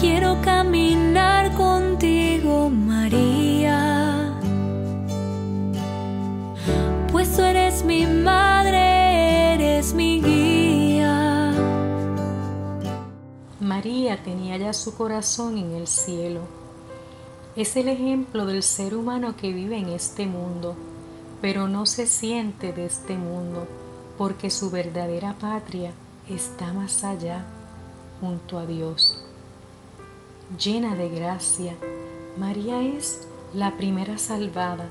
quiero caminar contigo, María. Pues tú eres mi madre, eres mi guía. María tenía ya su corazón en el cielo. Es el ejemplo del ser humano que vive en este mundo, pero no se siente de este mundo, porque su verdadera patria está más allá, junto a Dios. Llena de gracia, María es la primera salvada,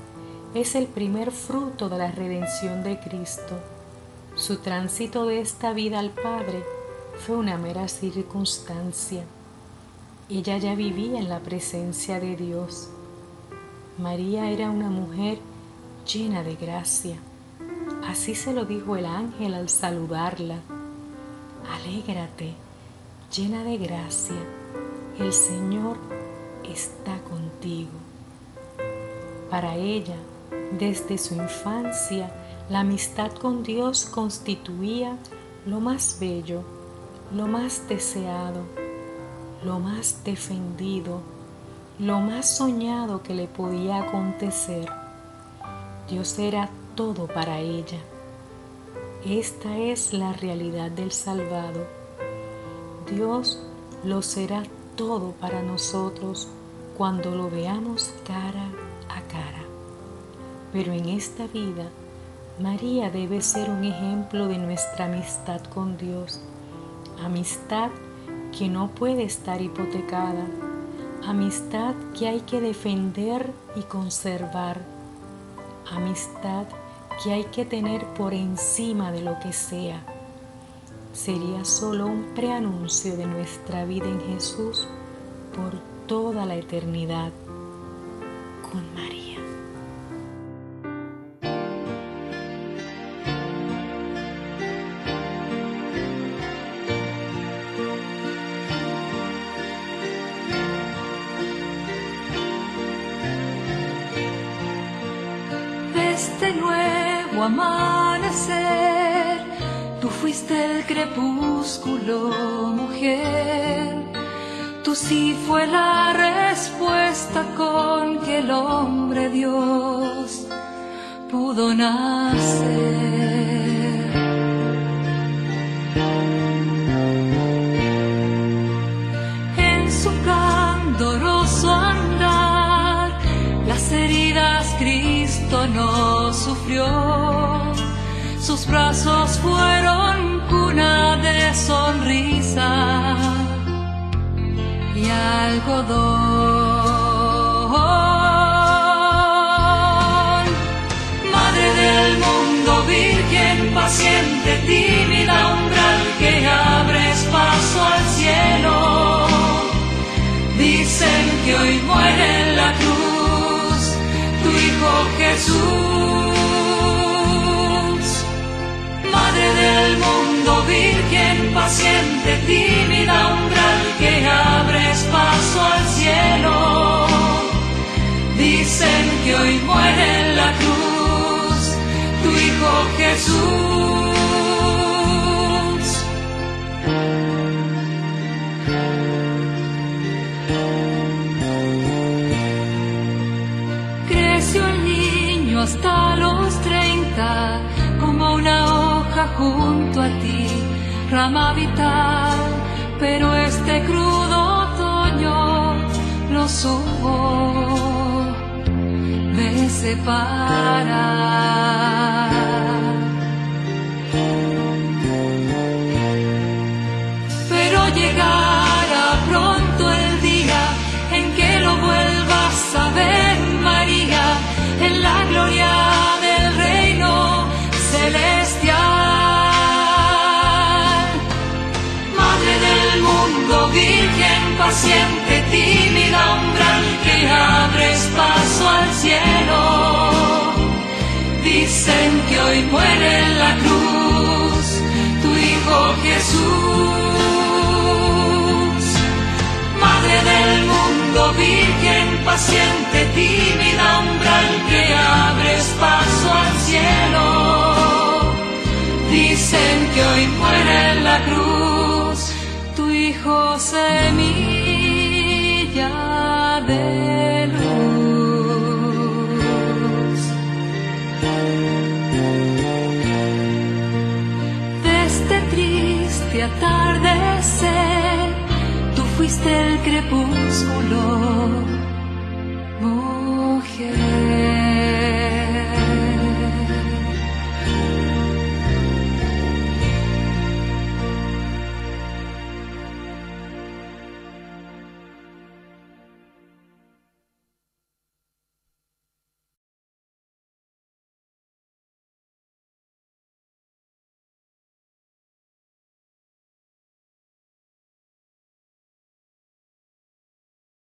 es el primer fruto de la redención de Cristo. Su tránsito de esta vida al Padre fue una mera circunstancia. Ella ya vivía en la presencia de Dios. María era una mujer llena de gracia. Así se lo dijo el ángel al saludarla. Alégrate, llena de gracia, el Señor está contigo. Para ella, desde su infancia, la amistad con Dios constituía lo más bello, lo más deseado, lo más defendido, lo más soñado que le podía acontecer. Dios era todo para ella. Esta es la realidad del salvado. Dios lo será todo para nosotros cuando lo veamos cara a cara. Pero en esta vida, María debe ser un ejemplo de nuestra amistad con Dios. Amistad que no puede estar hipotecada. Amistad que hay que defender y conservar. Amistad que hay que tener por encima de lo que sea. Sería solo un preanuncio de nuestra vida en Jesús por toda la eternidad con María. Este nuevo amanecer, tú fuiste el crepúsculo, mujer. Tú sí fue la respuesta con que el hombre Dios pudo nacer. En su candoroso andar, las heridas Cristo no sufrió. Sus brazos fueron cuna de sonrisa y algodón. Madre del mundo, virgen paciente, tímida umbral que abres paso al cielo. Dicen que hoy muere en la cruz tu Hijo Jesús. Creció el niño hasta los treinta, como una hoja junto a ti, rama vital, pero este crudo otoño lo supo de separar. Paciente, tímida umbral que abres paso al cielo. Dicen que hoy muere en la cruz tu Hijo Jesús. Madre del mundo, virgen paciente, tímida umbral que abres paso al cielo. Dicen que hoy muere en la cruz tu Hijo semilla. Crepúsculo, mujer.